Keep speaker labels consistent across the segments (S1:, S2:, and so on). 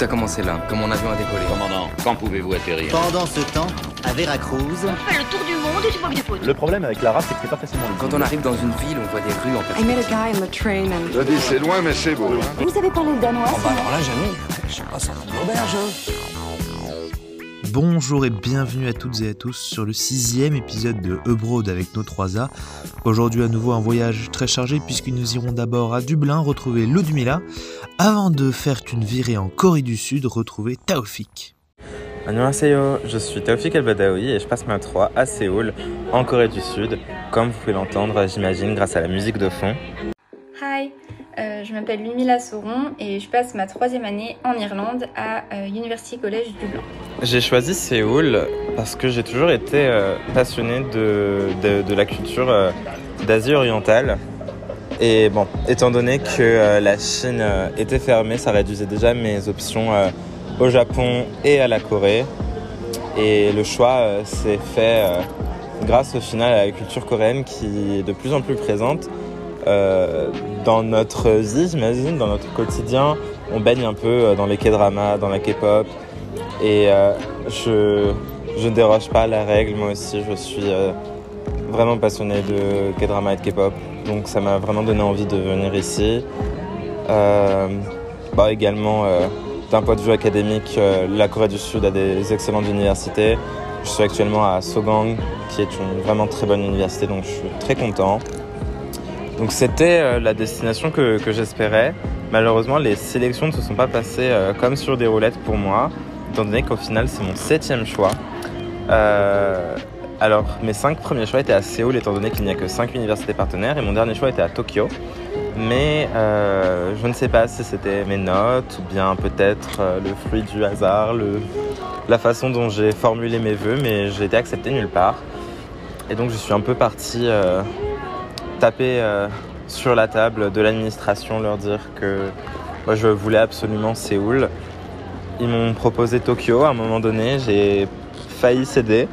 S1: Tout a commencé là, quand mon avion a décollé.
S2: Commandant, quand pouvez-vous atterrir
S3: Pendant ce temps, à Veracruz,
S4: On fait le tour du monde et tu vois que des.
S5: Le problème avec l'arabe, c'est que c'est pas facilement lisible.
S1: Quand on arrive dans une ville, on voit des rues en
S6: I met a guy on the train and
S7: Je dis, c'est loin, mais c'est beau.
S6: vous savez parler le danois
S1: bah alors là, jamais. Je sais pas, c'est une auberge. hein.
S8: Bonjour et bienvenue à toutes et à tous sur le sixième épisode de Ebroad avec nos 3A. Aujourd'hui à nouveau un voyage très chargé puisque nous irons d'abord à Dublin retrouver Ludmilla avant de faire une virée en Corée du Sud retrouver Taofik.
S9: Annyeonghaseyo, je suis Taufik El Badawi et je passe ma 3 à Séoul, en Corée du Sud, comme vous pouvez l'entendre, j'imagine, grâce à la musique de fond.
S10: Euh, je m'appelle Lumila Sauron et je passe ma troisième année en Irlande à euh, University College Dublin.
S9: J'ai choisi Séoul parce que j'ai toujours été euh, passionné de, de, la culture d'Asie orientale. Et bon, étant donné que la Chine était fermée, ça réduisait déjà mes options au Japon et à la Corée. Et le choix s'est fait grâce au final à la culture coréenne qui est de plus en plus présente euh, dans notre vie, j'imagine, dans notre quotidien. On baigne un peu euh, dans les K-dramas, dans la K-pop. Et euh, je, ne déroge pas à la règle, moi aussi, je suis vraiment passionné de K-drama et de K-pop. Donc ça m'a vraiment donné envie de venir ici. Bah, également, d'un point de vue académique, la Corée du Sud a des excellentes universités. Je suis actuellement à Sogang, qui est une vraiment très bonne université, donc je suis très content. Donc c'était euh, la destination que, j'espérais. Malheureusement, les sélections ne se sont pas passées euh, comme sur des roulettes pour moi, étant donné qu'au final, c'est mon septième choix. Euh, alors, mes cinq premiers choix étaient à Séoul, étant donné qu'il n'y a que cinq universités partenaires, et mon dernier choix était à Tokyo. Mais je ne sais pas si c'était mes notes ou bien peut-être le fruit du hasard, la façon dont j'ai formulé mes vœux, mais j'ai été accepté nulle part. Et donc je suis un peu parti taper euh, sur la table de l'administration, leur dire que moi je voulais absolument Séoul. Ils m'ont proposé Tokyo à un moment donné, j'ai failli céder,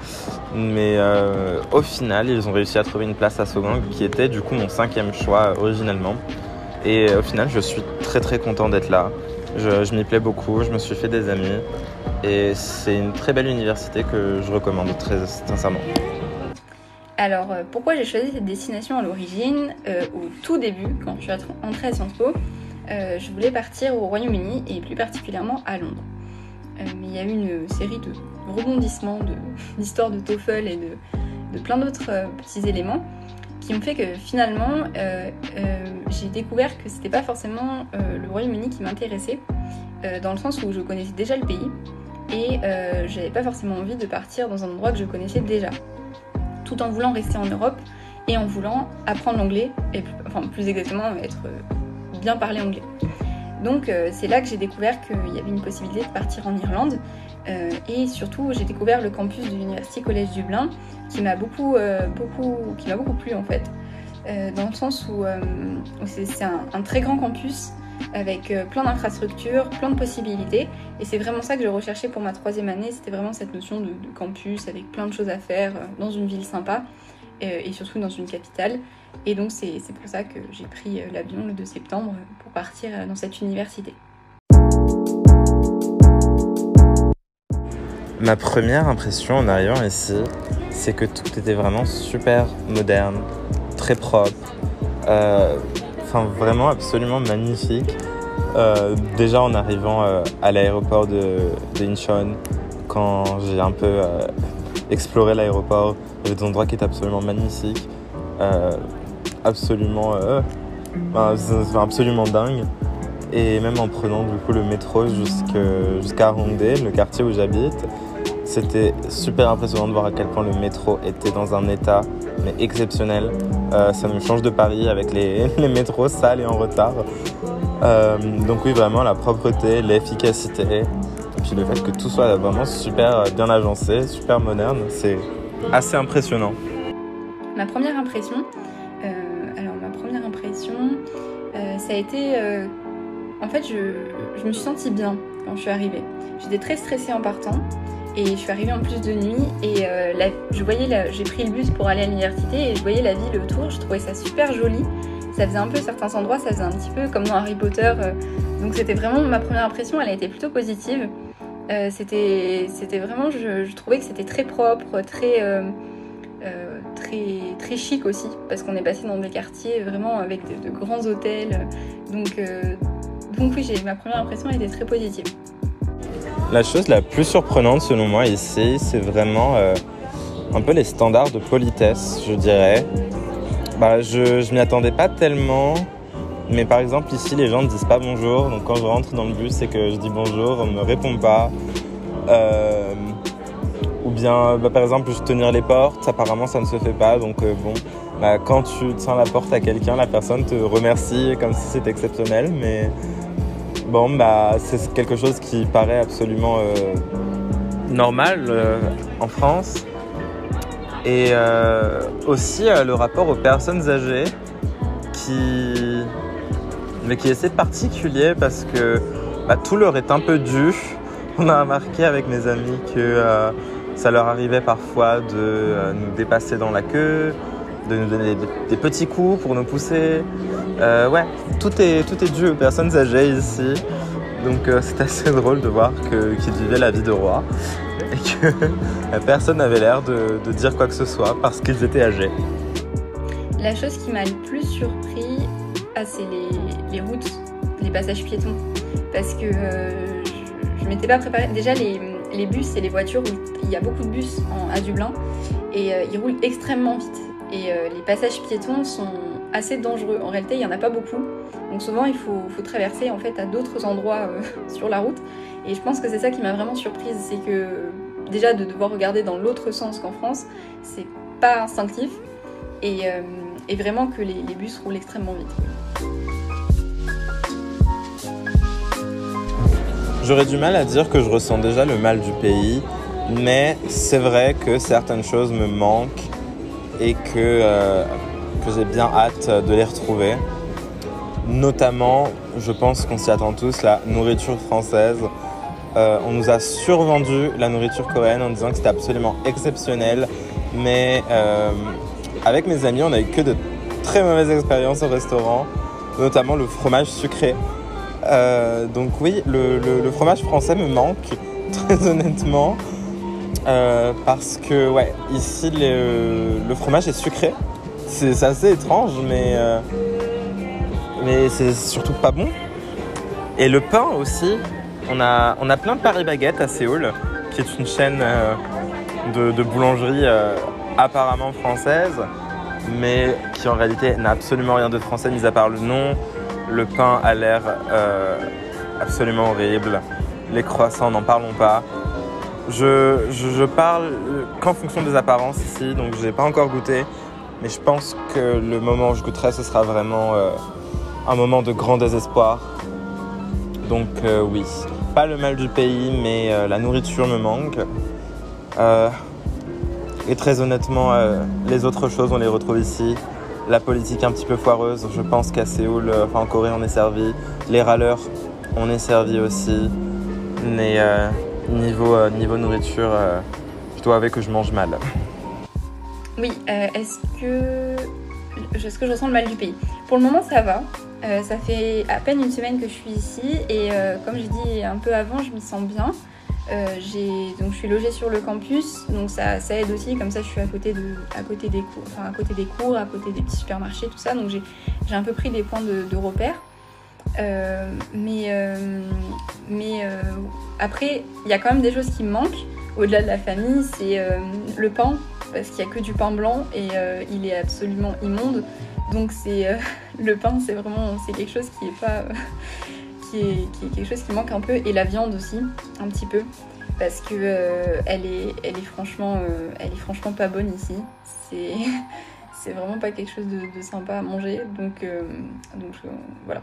S9: mais euh, au final ils ont réussi à trouver une place à Sogang qui était du coup mon cinquième choix euh, originellement. Et au final je suis très très content d'être là. Je, je m'y plais beaucoup, je me suis fait des amis et c'est une très belle université que je recommande très sincèrement.
S10: Alors euh, pourquoi j'ai choisi cette destination à l'origine Euh, Au tout début, quand je suis entrée à Sciences Po, euh, je voulais partir au Royaume-Uni et plus particulièrement à Londres. Mais il y a eu une série de rebondissements, de- d'histoires de, TOEFL et de, de plein d'autres petits éléments qui ont fait que finalement j'ai découvert que c'était pas forcément le Royaume-Uni qui m'intéressait, dans le sens où je connaissais déjà le pays et j'avais pas forcément envie de partir dans un endroit que je connaissais déjà tout en voulant rester en Europe et en voulant apprendre l'anglais, et plus, enfin plus exactement être euh, bien parler anglais. Donc euh, c'est là que j'ai découvert qu'il y avait une possibilité de partir en Irlande euh, et surtout j'ai découvert le campus de l'University College Dublin qui m'a beaucoup, plu en fait, dans le sens où, c'est un très grand campus avec euh, plein d'infrastructures, plein de possibilités et c'est vraiment ça que je recherchais pour ma troisième année, c'était vraiment cette notion de, campus avec plein de choses à faire euh, dans une ville sympa euh, et surtout dans une capitale. Et donc c'est pour ça que j'ai pris l'avion le 2 septembre pour partir dans cette université.
S9: Ma première impression en arrivant ici, c'est que tout était vraiment super moderne, très propre, vraiment absolument magnifique. Euh, déjà en arrivant euh, à l'aéroport de, Incheon, quand j'ai un peu euh, exploré l'aéroport, il y avait des endroits qui étaient absolument magnifiques, absolument, absolument dingue. Et même en prenant du coup le métro jusqu'à Hongdae, le quartier où j'habite, c'était super impressionnant de voir à quel point le métro était dans un état mais exceptionnel. Euh, ça me change de Paris avec les, métros sales et en retard. Euh, donc oui, vraiment la propreté, l'efficacité, puis le fait que tout soit vraiment super bien agencé, super moderne, c'est assez impressionnant.
S10: Ma première impression, euh, alors ma première impression, ça a été, en fait, je me suis sentie bien quand je suis arrivée. J'étais très stressée en partant et je suis arrivée en plus de nuit et euh, je voyais, j'ai pris le bus pour aller à l'université et je voyais la ville autour. Je trouvais ça super joli. ça faisait un peu certains endroits, ça faisait un petit peu comme dans Harry Potter. donc c'était vraiment ma première impression, elle a été plutôt positive. c'était, c'était vraiment, je, trouvais que c'était très propre, très très, très chic aussi, parce qu'on est passé dans des quartiers vraiment avec de, grands hôtels. Donc, euh, donc oui, ma première impression était très positive.
S9: La chose la plus surprenante selon moi ici, c'est vraiment euh, un peu les standards de politesse, je dirais. Bah, je m'y attendais pas tellement, mais par exemple ici, les gens ne disent pas bonjour. Donc quand je rentre dans le bus et que je dis bonjour, on ne me répond pas. Euh, ou bien, bah, par exemple, juste tenir les portes, apparemment ça ne se fait pas. Donc euh, bon, bah, quand tu tiens la porte à quelqu'un, la personne te remercie comme si c'était exceptionnel. Mais bon, bah, c'est quelque chose qui paraît absolument euh, normal euh, en France. Et aussi le rapport aux personnes âgées qui, mais qui est assez particulier parce que bah, tout leur est un peu dû. On a remarqué avec mes amis que ça leur arrivait parfois de euh, nous dépasser dans la queue, de nous donner des, petits coups pour nous pousser. Euh, ouais, tout est, tout est dû aux personnes âgées ici. Donc euh, c'est assez drôle de voir qu'ils vivaient la vie de roi et que personne n'avait l'air de, dire quoi que ce soit parce qu'ils étaient âgés.
S10: La chose qui m'a le plus surpris, ah, c'est les, routes, les passages piétons. Parce que je, ne m'étais pas préparée. Déjà, les, les bus et les voitures, il y a beaucoup de bus à Dublin et euh, ils roulent extrêmement vite. Et euh, les passages piétons sont assez dangereux. En réalité, il n'y en a pas beaucoup. Donc souvent, il faut, traverser en fait à d'autres endroits euh, sur la route. Et je pense que c'est ça qui m'a vraiment surprise, c'est que déjà de devoir regarder dans l'autre sens qu'en France, c'est pas instinctif. Et, vraiment que les, les bus roulent extrêmement vite.
S9: J'aurais du mal à dire que je ressens déjà le mal du pays, mais c'est vrai que certaines choses me manquent et que, euh, que j'ai bien hâte de les retrouver. Notamment, je pense qu'on s'y attend tous, la nourriture française. Euh, on nous a survendu la nourriture coréenne en disant que c'était absolument exceptionnel, mais euh, avec mes amis, on a eu que de très mauvaises expériences au restaurant, notamment le fromage sucré. Donc oui, le, fromage français me manque, très honnêtement. Euh, parce que, ouais, ici, le, fromage est sucré. C'est assez étrange, mais, euh, mais c'est surtout pas bon. Et le pain aussi. On a, on a plein de Paris Baguette à Séoul, qui est une chaîne de, de, boulangerie apparemment française, mais qui en réalité n'a absolument rien de français, mis à part le nom. Le pain a l'air euh, absolument horrible. Les croissants, n'en parlons pas. Je, parle qu'en fonction des apparences ici, donc je n'ai pas encore goûté. Mais je pense que le moment où je goûterai, ce sera vraiment euh, un moment de grand désespoir. Donc euh, oui, pas le mal du pays, mais la nourriture me manque. et très honnêtement, les autres choses, on les retrouve ici la politique un petit peu foireuse. Je pense qu'à Séoul, euh, enfin en Corée, on est servi. Les râleurs, on est servi aussi. Mais euh, niveau, euh, niveau nourriture, je dois avouer que je mange mal.
S10: Oui, est-ce que. Est-ce que je ressens le mal du pays? Pour le moment, ça va. ça fait à peine une semaine que je suis ici et comme j'ai dit un peu avant, je m'y sens bien. Euh, donc je suis logée sur le campus, donc ça, ça, aide aussi, comme ça je suis à côté, de, à, côté des cours, à côté des cours, à côté des petits supermarchés, tout ça, donc j'ai un peu pris des points de, repère. Euh, mais euh, mais après, il y a quand même des choses qui me manquent, au-delà de la famille, c'est le pain, parce qu'il n'y a que du pain blanc et il est absolument immonde. Donc c'est le pain, c'est vraiment c'est quelque chose qui est pas quelque chose qui manque un peu, et la viande aussi, un petit peu, parce que euh, elle, est, elle, est franchement, euh, elle est franchement pas bonne ici. C'est, c'est vraiment pas quelque chose de, sympa à manger, euh, donc voilà.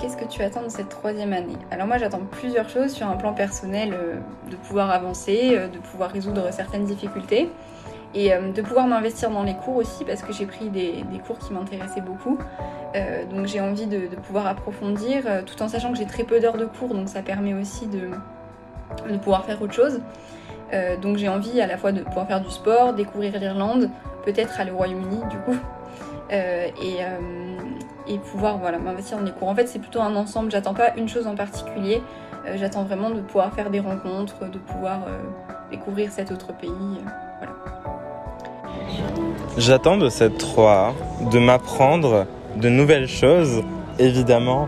S10: Qu'est-ce que tu attends de cette troisième année? Alors moi j'attends plusieurs choses sur un plan personnel, de pouvoir avancer, de pouvoir résoudre certaines difficultés, et euh, de pouvoir m'investir dans les cours aussi parce que j'ai pris des, cours qui m'intéressaient beaucoup. Euh, donc j'ai envie de, pouvoir approfondir euh, tout en sachant que j'ai très peu d'heures de cours donc ça permet aussi de, pouvoir faire autre chose. Euh, donc j'ai envie à la fois de pouvoir faire du sport, découvrir l'Irlande, peut-être aller au Royaume-Uni du coup, euh, et, euh, et pouvoir voilà, m'investir dans les cours. En fait c'est plutôt un ensemble, j'attends pas une chose en particulier, euh, j'attends vraiment de pouvoir faire des rencontres, de pouvoir euh, découvrir cet autre pays. euh, voilà.
S9: J'attends de cette 3 de m'apprendre de nouvelles choses, évidemment,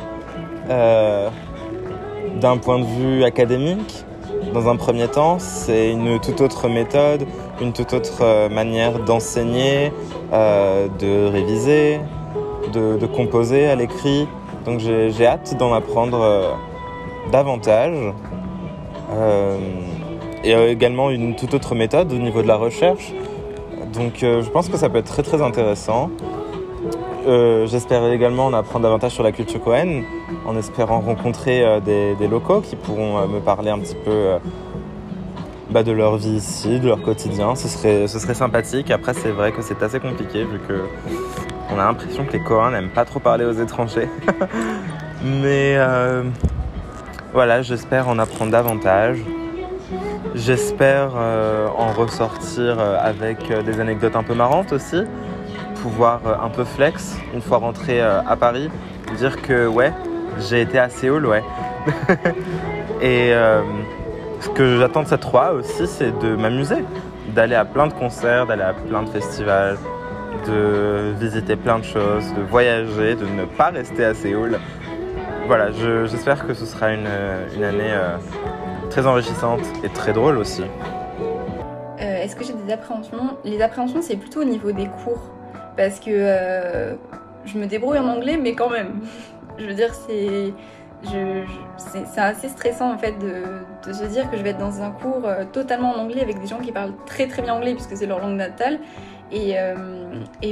S9: euh, d'un point de vue académique. Dans un premier temps, c'est une toute autre méthode, une toute autre euh, manière d'enseigner, euh, de réviser, de, composer à l'écrit. Donc j'ai hâte d'en apprendre euh, davantage. Et également une toute autre méthode au niveau de la recherche. Donc je pense que ça peut être très très intéressant. J'espère également en apprendre davantage sur la culture Cohen, en espérant rencontrer des, locaux qui pourront me parler un petit peu bah, de leur vie ici, de leur quotidien. Ce serait, sympathique. Après c'est vrai que c'est assez compliqué vu que on a l'impression que les Cohen n'aiment pas trop parler aux étrangers. Mais euh, voilà, j'espère en apprendre davantage. J'espère euh, en ressortir euh, avec des anecdotes un peu marrantes aussi, pouvoir un peu flex une fois rentré à Paris, dire que ouais, j'ai été à Séoul, ouais. ce que j'attends de cette 3 aussi, c'est de m'amuser, d'aller à plein de concerts, d'aller à plein de festivals, de visiter plein de choses, de voyager, de ne pas rester à Séoul. Voilà, je- j'espère que ce sera une, une année euh, très enrichissante et très drôle aussi.
S10: Euh, Est-ce que j'ai des appréhensions? Les appréhensions, c'est plutôt au niveau des cours. Parce que euh, je me débrouille en anglais, mais quand même. Je veux dire, c'est. C'est assez stressant en fait de, se dire que je vais être dans un cours euh, totalement en anglais avec des gens qui parlent très très bien anglais puisque c'est leur langue natale et, euh,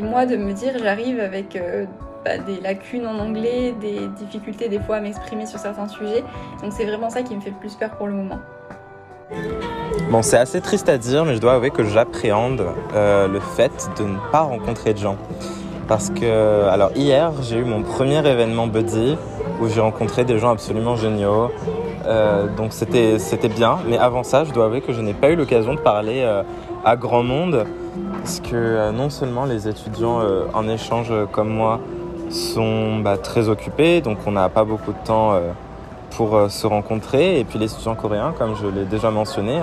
S10: moi de me dire j'arrive avec euh, bah, des lacunes en anglais, des difficultés des fois à m'exprimer sur certains sujets donc c'est vraiment ça qui me fait le plus peur pour le moment.
S9: Bon, c'est assez triste à dire, mais je dois avouer que j'appréhende le fait de ne pas rencontrer de gens. Parce que, alors hier, j'ai eu mon premier événement Buddy où j'ai rencontré des gens absolument géniaux. Euh, donc c'était bien, mais avant ça, je dois avouer que je n'ai pas eu l'occasion de parler euh, à grand monde. Parce que euh, non seulement les étudiants en échange comme moi sont bah, très occupés, donc on n'a pas beaucoup de temps pour se rencontrer. Et puis les étudiants coréens, comme je l'ai déjà mentionné,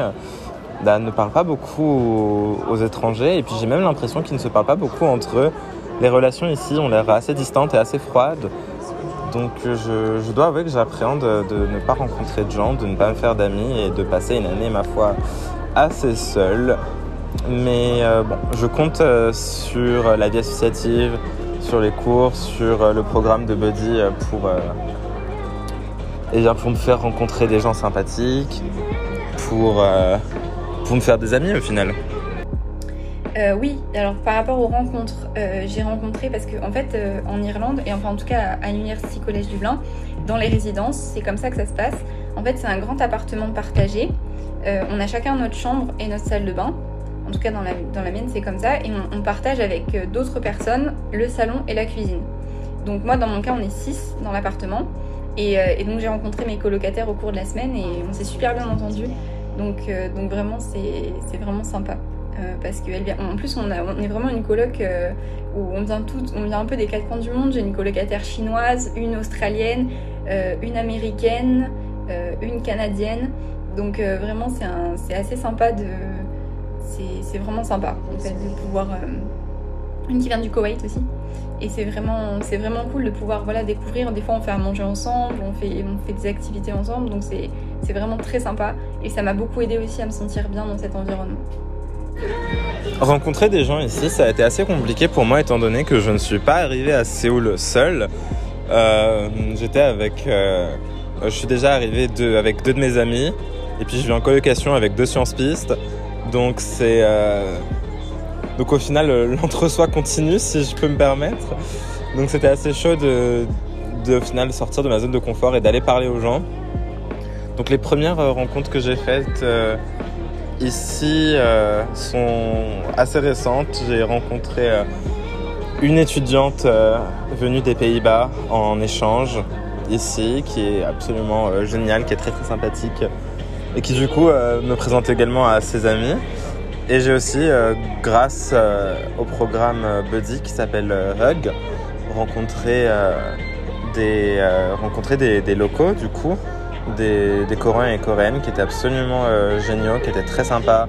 S9: bah, ne parlent pas beaucoup aux étrangers. Et puis j'ai même l'impression qu'ils ne se parlent pas beaucoup entre eux. Les relations ici ont l'air assez distantes et assez froides. Donc euh, je, dois avouer que j'appréhende de, de ne pas rencontrer de gens, de ne pas me faire d'amis et de passer une année, ma foi, assez seule. Mais euh, bon, je compte euh, sur la vie associative, sur les cours, sur euh, le programme de Buddy euh, pour, euh, eh bien, pour me faire rencontrer des gens sympathiques, pour, euh, pour me faire des amis au final.
S10: Euh, oui, alors par rapport aux rencontres, euh, j'ai rencontré parce que en fait euh, en Irlande et enfin en tout cas à l'University College Dublin, dans les résidences, c'est comme ça que ça se passe. En fait, c'est un grand appartement partagé. On a chacun notre chambre et notre salle de bain. En tout cas, dans la, dans la mienne, c'est comme ça. Et on, partage avec d'autres personnes le salon et la cuisine. Donc moi, dans mon cas, on est six dans l'appartement. Et, donc j'ai rencontré mes colocataires au cours de la semaine et on s'est super bien entendu. Donc, donc vraiment, c'est vraiment sympa. Euh, parce qu'elle vient. En plus, on, a, est vraiment une coloc euh, où on vient toutes, on vient un peu des quatre coins du monde. J'ai une colocataire chinoise, une australienne, euh, une américaine, une canadienne. Donc vraiment, c'est assez sympa de. C'est vraiment sympa de pouvoir. une qui vient du Koweït aussi. Et c'est vraiment, c'est vraiment cool de pouvoir voilà, découvrir. Des fois, on fait à manger ensemble, on fait, on fait des activités ensemble. Donc, c'est vraiment très sympa. Et ça m'a beaucoup aidé aussi à me sentir bien dans cet environnement.
S9: Rencontrer des gens ici, ça a été assez compliqué pour moi étant donné que je ne suis pas arrivé à Séoul seul. Euh, J'étais avec, euh, je suis déjà arrivé avec deux de mes amis et puis je vis en colocation avec deux sciences pistes. Donc c'est, euh, donc au final l'entre-soi continue si je peux me permettre. Donc c'était assez chaud de, de au final sortir de ma zone de confort et d'aller parler aux gens. Donc les premières rencontres que j'ai faites ici euh, sont assez récentes. J'ai rencontré euh, une étudiante euh, venue des Pays-Bas en échange ici, qui est absolument géniale, qui est très très sympathique. et qui du coup me présente également à ses amis. Et j'ai aussi, grâce au programme Buddy qui s'appelle Hug, rencontré, des, rencontré des locaux du coup, des, Coréens et Coréennes qui étaient absolument euh, géniaux, qui étaient très sympas,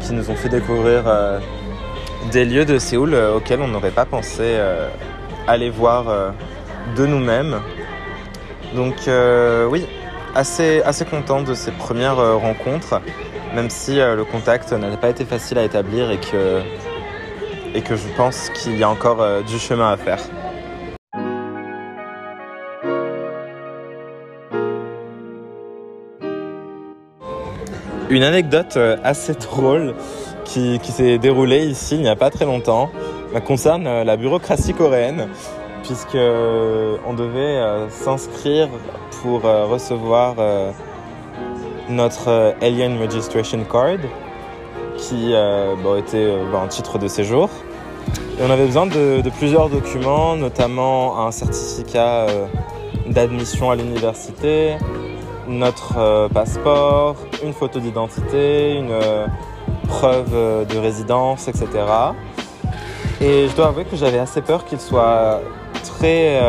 S9: qui nous ont fait découvrir euh, des lieux de Séoul euh, auxquels on n'aurait pas pensé aller voir de nous-mêmes. Donc oui, assez, content de ces premières rencontres, même si le contact n'a pas été facile à établir et que, je pense qu'il y a encore du chemin à faire. Une anecdote euh, assez drôle qui, s'est déroulée ici il n'y a pas très longtemps euh, concerne euh, la bureaucratie coréenne puisque on devait s'inscrire pour recevoir notre Alien Registration Card qui était bon, un titre de séjour. Et on avait besoin de, plusieurs documents, notamment un certificat d'admission à l'université, notre euh, passeport, une photo d'identité, une euh, preuve euh, de résidence, etc. Et je dois avouer que j'avais assez peur qu'il soit très,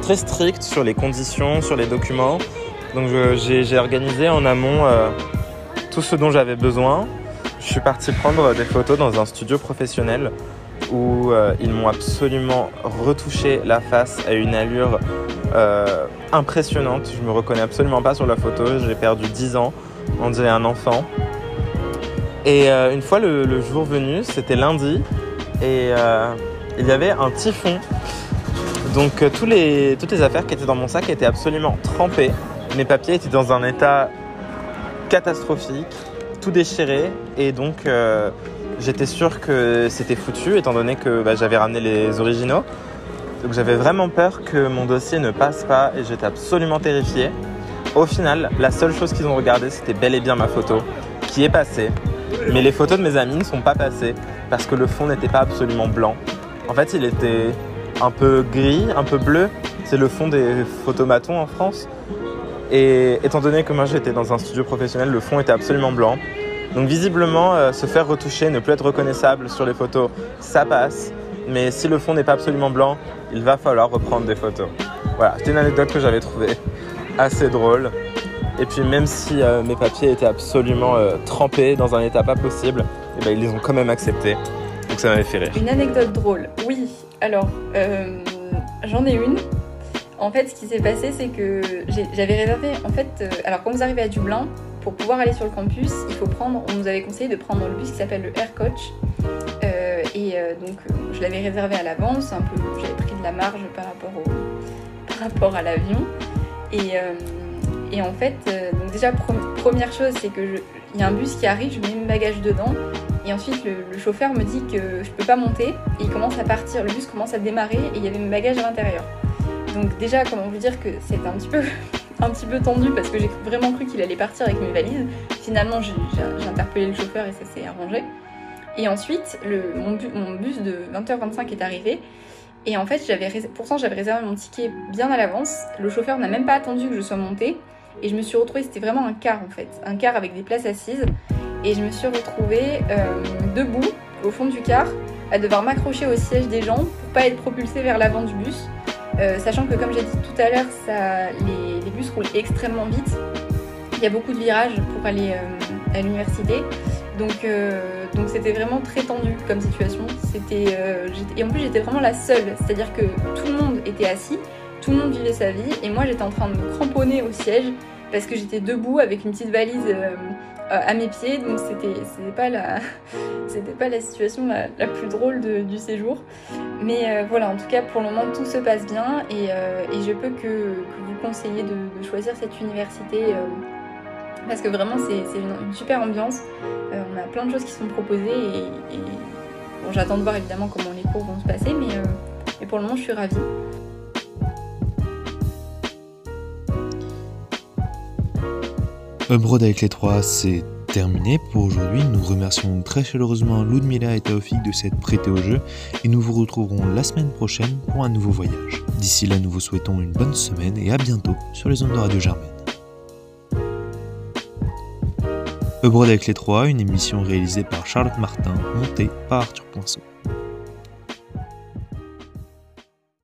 S9: très strict sur les conditions, sur les documents. Donc j'ai organisé en amont tout ce dont j'avais besoin. Je suis parti prendre des photos dans un studio professionnel où euh, ils m'ont absolument retouché la face à une allure euh, impressionnante. Je me reconnais absolument pas sur la photo. J'ai perdu 10 ans. On dirait un enfant. Et euh, une fois le, jour venu, c'était lundi, et il y avait un typhon. Donc toutes les affaires qui étaient dans mon sac étaient absolument trempées. Mes papiers étaient dans un état catastrophique, tout déchiré, et donc j'étais sûr que c'était foutu, étant donné que bah, j'avais ramené les originaux. Donc j'avais vraiment peur que mon dossier ne passe pas, et j'étais absolument terrifié. Au final, la seule chose qu'ils ont regardé, c'était bel et bien ma photo, qui est passée. Mais les photos de mes amis ne sont pas passées parce que le fond n'était pas absolument blanc. En fait, il était un peu gris, un peu bleu. C'est le fond des photomatons en France. Et étant donné que moi j'étais dans un studio professionnel, le fond était absolument blanc. Donc visiblement, euh, se faire retoucher, ne plus être reconnaissable sur les photos, ça passe. Mais si le fond n'est pas absolument blanc, il va falloir reprendre des photos. Voilà, c'était une anecdote que j'avais trouvée assez drôle. Et puis même si euh, mes papiers étaient absolument euh, trempés dans un état pas possible, eh ben, ils les ont quand même acceptés. Donc ça m'avait fait rire.
S10: Une anecdote drôle, oui. Alors, j'en ai une. En fait, ce qui s'est passé, c'est que j'avais réservé. En fait, alors quand vous arrivez à Dublin, pour pouvoir aller sur le campus. On nous avait conseillé de prendre le bus qui s'appelle le Air Coach. Euh, et euh, donc, euh, je l'avais réservé à l'avance. Un peu, j'avais pris de la marge par rapport à l'avion. Et, en fait, déjà pre- première chose, c'est que il y a un bus qui arrive, je mets mes bagages dedans. Et ensuite, le, chauffeur me dit que je peux pas monter. Et il commence à partir, le bus commence à démarrer et il y avait mes bagages à l'intérieur. Donc déjà, comment vous dire que c'était un petit peu, un petit peu tendu parce que j'ai vraiment cru qu'il allait partir avec mes valises. Finalement, j'ai interpellé le chauffeur et ça s'est arrangé. Et ensuite, mon, bu- mon bus de 20h25 est arrivé. Et en fait, j'avais pourtant j'avais réservé mon ticket bien à l'avance. Le chauffeur n'a même pas attendu que je sois montée. Et je me suis retrouvée, c'était vraiment un car en fait, un car avec des places assises. Et je me suis retrouvée euh, debout au fond du car, à devoir m'accrocher au siège des gens pour pas être propulsée vers l'avant du bus. Euh, sachant que comme j'ai dit tout à l'heure, les, bus roulent extrêmement vite. Il y a beaucoup de virages pour aller euh, à l'université. Donc euh, donc c'était vraiment très tendu comme situation. Et en plus j'étais vraiment la seule, c'est-à-dire que tout le monde était assis, tout le monde vivait sa vie et moi j'étais en train de me cramponner au siège parce que j'étais debout avec une petite valise à mes pieds. Donc c'était pas la pas la situation la, plus drôle du séjour. Mais euh, voilà, en tout cas pour le moment tout se passe bien et, euh, je peux que, vous conseiller de, choisir cette université. euh, parce que vraiment c'est une, super ambiance. Euh, on a plein de choses qui sont proposées et, j'attends de voir évidemment comment les cours vont se passer, euh, mais pour le moment je suis ravie.
S8: Upload avec les trois, c'est terminé pour aujourd'hui. Nous remercions très chaleureusement Ludmila et Taofik de s'être prêtés au jeu et nous vous retrouverons la semaine prochaine pour un nouveau voyage. D'ici là, nous vous souhaitons une bonne semaine et à bientôt sur les ondes de Radio Germaine. Ebrode avec les trois, une émission réalisée par Charlotte Martin, montée par Arthur Poinceau.